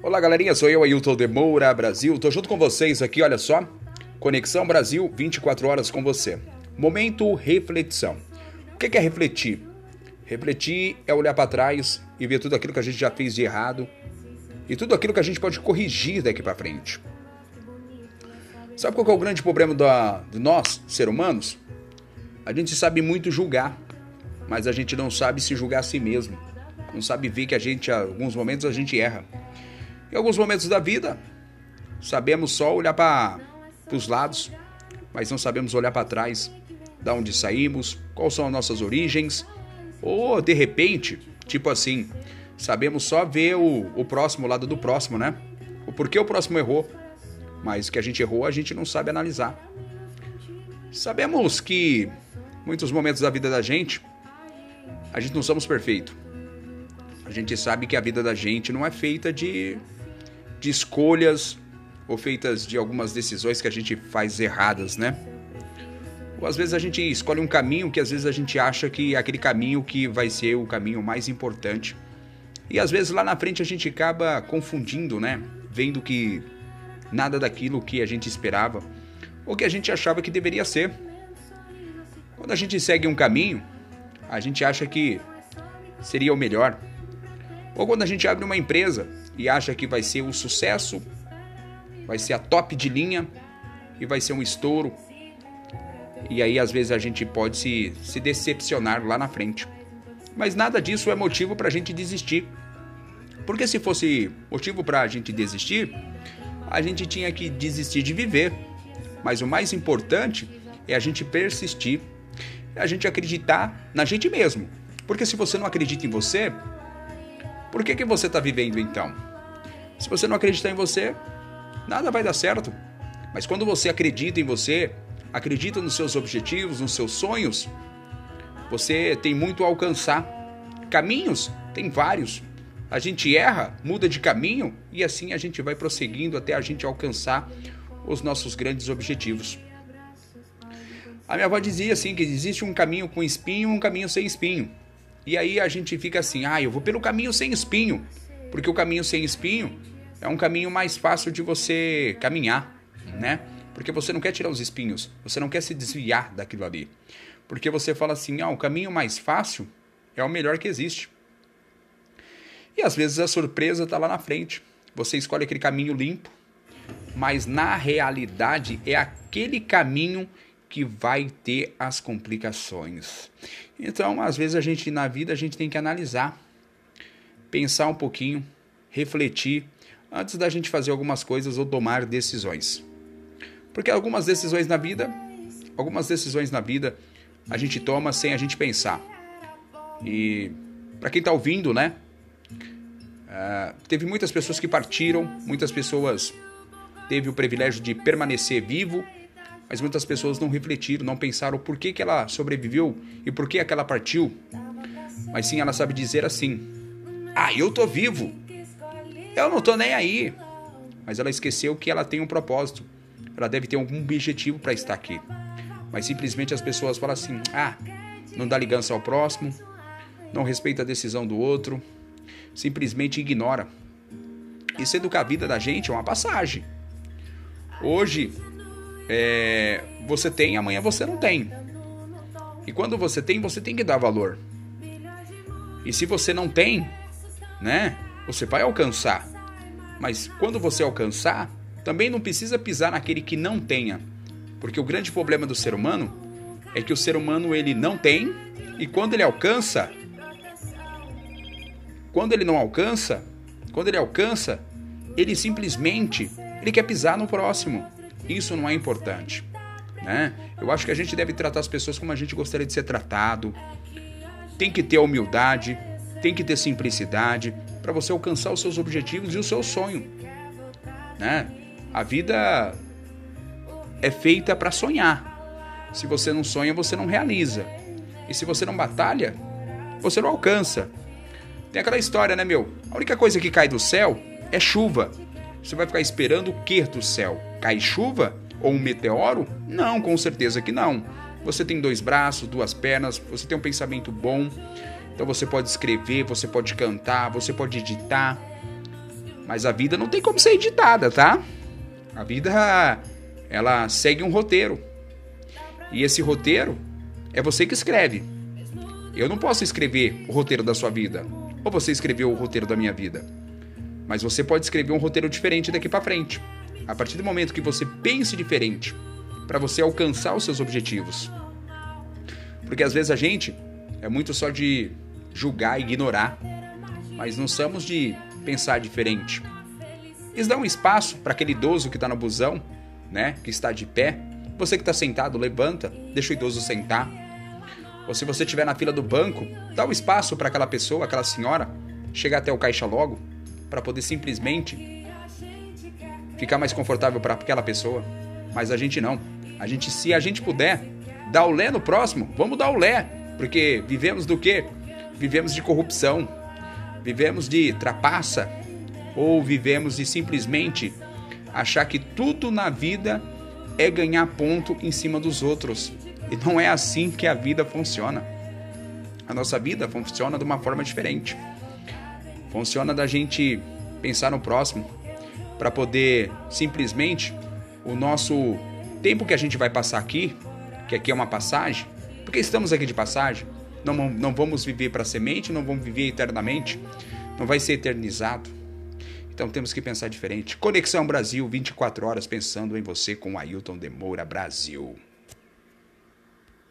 Olá, galerinha, sou eu, Ailton de Moura, Brasil. Tô junto com vocês aqui, olha só. Conexão Brasil, 24 horas com você. Momento reflexão. O que é refletir? Refletir é olhar para trás e ver tudo aquilo que a gente já fez de errado e tudo aquilo que a gente pode corrigir daqui para frente. Sabe qual é o grande problema da, de nós, seres humanos? A gente sabe muito julgar, mas a gente não sabe se julgar a si mesmo. Não sabe ver que a gente, em alguns momentos, a gente erra. Em alguns momentos da vida, sabemos só olhar para os lados, mas não sabemos olhar para trás, da onde saímos, quais são as nossas origens, ou de repente, tipo assim, sabemos só ver o, o próximo o lado do próximo, né? O porquê o próximo errou, mas que a gente errou, a gente não sabe analisar. Sabemos que muitos momentos da vida da gente, a gente não somos perfeitos. A gente sabe que a vida da gente não é feita de, de escolhas ou feitas de algumas decisões que a gente faz erradas, né? Ou às vezes a gente escolhe um caminho que às vezes a gente acha que é aquele caminho que vai ser o caminho mais importante. E às vezes lá na frente a gente acaba confundindo, né? Vendo que nada daquilo que a gente esperava ou que a gente achava que deveria ser. Quando a gente segue um caminho, a gente acha que seria o melhor. Ou quando a gente abre uma empresa e acha que vai ser o sucesso, vai ser a top de linha e vai ser um estouro. E aí às vezes a gente pode se, se decepcionar lá na frente. Mas nada disso é motivo para a gente desistir. Porque se fosse motivo para a gente desistir, a gente tinha que desistir de viver. Mas o mais importante é a gente persistir, é a gente acreditar na gente mesmo. Porque se você não acredita em você, por que, que você está vivendo então? Se você não acreditar em você, nada vai dar certo. Mas quando você acredita em você, acredita nos seus objetivos, nos seus sonhos, você tem muito a alcançar. Caminhos tem vários. A gente erra, muda de caminho e assim a gente vai prosseguindo até a gente alcançar os nossos grandes objetivos. A minha avó dizia assim que existe um caminho com espinho e um caminho sem espinho. E aí a gente fica assim, ah, eu vou pelo caminho sem espinho, porque o caminho sem espinho é um caminho mais fácil de você caminhar, né? Porque você não quer tirar os espinhos, você não quer se desviar daquilo ali. Porque você fala assim, ah, o caminho mais fácil é o melhor que existe. E às vezes a surpresa está lá na frente. Você escolhe aquele caminho limpo, mas na realidade é aquele caminho que vai ter as complicações. Então, às vezes a gente na vida a gente tem que analisar, pensar um pouquinho, refletir antes da gente fazer algumas coisas ou tomar decisões. Porque algumas decisões na vida, algumas decisões na vida a gente toma sem a gente pensar. E para quem está ouvindo, né? Uh, teve muitas pessoas que partiram, muitas pessoas teve o privilégio de permanecer vivo, mas muitas pessoas não refletiram, não pensaram por que, que ela sobreviveu e por que aquela partiu. Mas sim, ela sabe dizer assim: Ah, eu tô vivo. Eu não tô nem aí. Mas ela esqueceu que ela tem um propósito. Ela deve ter algum objetivo para estar aqui. Mas simplesmente as pessoas falam assim: Ah, não dá ligança ao próximo, não respeita a decisão do outro, simplesmente ignora. E sendo que a vida da gente é uma passagem. Hoje é, você tem, amanhã você não tem. E quando você tem, você tem que dar valor. E se você não tem, né? Você vai alcançar. Mas quando você alcançar, também não precisa pisar naquele que não tenha. Porque o grande problema do ser humano é que o ser humano ele não tem e quando ele alcança, quando ele não alcança, quando ele alcança, ele simplesmente ele quer pisar no próximo. Isso não é importante, né? Eu acho que a gente deve tratar as pessoas como a gente gostaria de ser tratado. Tem que ter humildade, tem que ter simplicidade para você alcançar os seus objetivos e o seu sonho, né? A vida é feita para sonhar. Se você não sonha, você não realiza. E se você não batalha, você não alcança. Tem aquela história, né, meu? A única coisa que cai do céu é chuva. Você vai ficar esperando o que do céu? Cai chuva? Ou um meteoro? Não, com certeza que não. Você tem dois braços, duas pernas, você tem um pensamento bom. Então você pode escrever, você pode cantar, você pode editar. Mas a vida não tem como ser editada, tá? A vida ela segue um roteiro. E esse roteiro é você que escreve. Eu não posso escrever o roteiro da sua vida, ou você escreveu o roteiro da minha vida. Mas você pode escrever um roteiro diferente daqui para frente. A partir do momento que você pense diferente, para você alcançar os seus objetivos. Porque às vezes a gente é muito só de julgar e ignorar, mas não somos de pensar diferente. Eles dão espaço para aquele idoso que está no busão, né, que está de pé. Você que está sentado, levanta, deixa o idoso sentar. Ou se você estiver na fila do banco, dá um espaço para aquela pessoa, aquela senhora, chegar até o caixa logo, para poder simplesmente ficar mais confortável para aquela pessoa. Mas a gente não. A gente, se a gente puder, dar o lé no próximo, vamos dar o lé. Porque vivemos do quê? Vivemos de corrupção, vivemos de trapaça, ou vivemos de simplesmente achar que tudo na vida é ganhar ponto em cima dos outros. E não é assim que a vida funciona. A nossa vida funciona de uma forma diferente. Funciona da gente pensar no próximo para poder simplesmente o nosso tempo que a gente vai passar aqui, que aqui é uma passagem, porque estamos aqui de passagem, não, não vamos viver para semente, não vamos viver eternamente, não vai ser eternizado. Então temos que pensar diferente. Conexão Brasil, 24 horas pensando em você com Ailton Demora Brasil.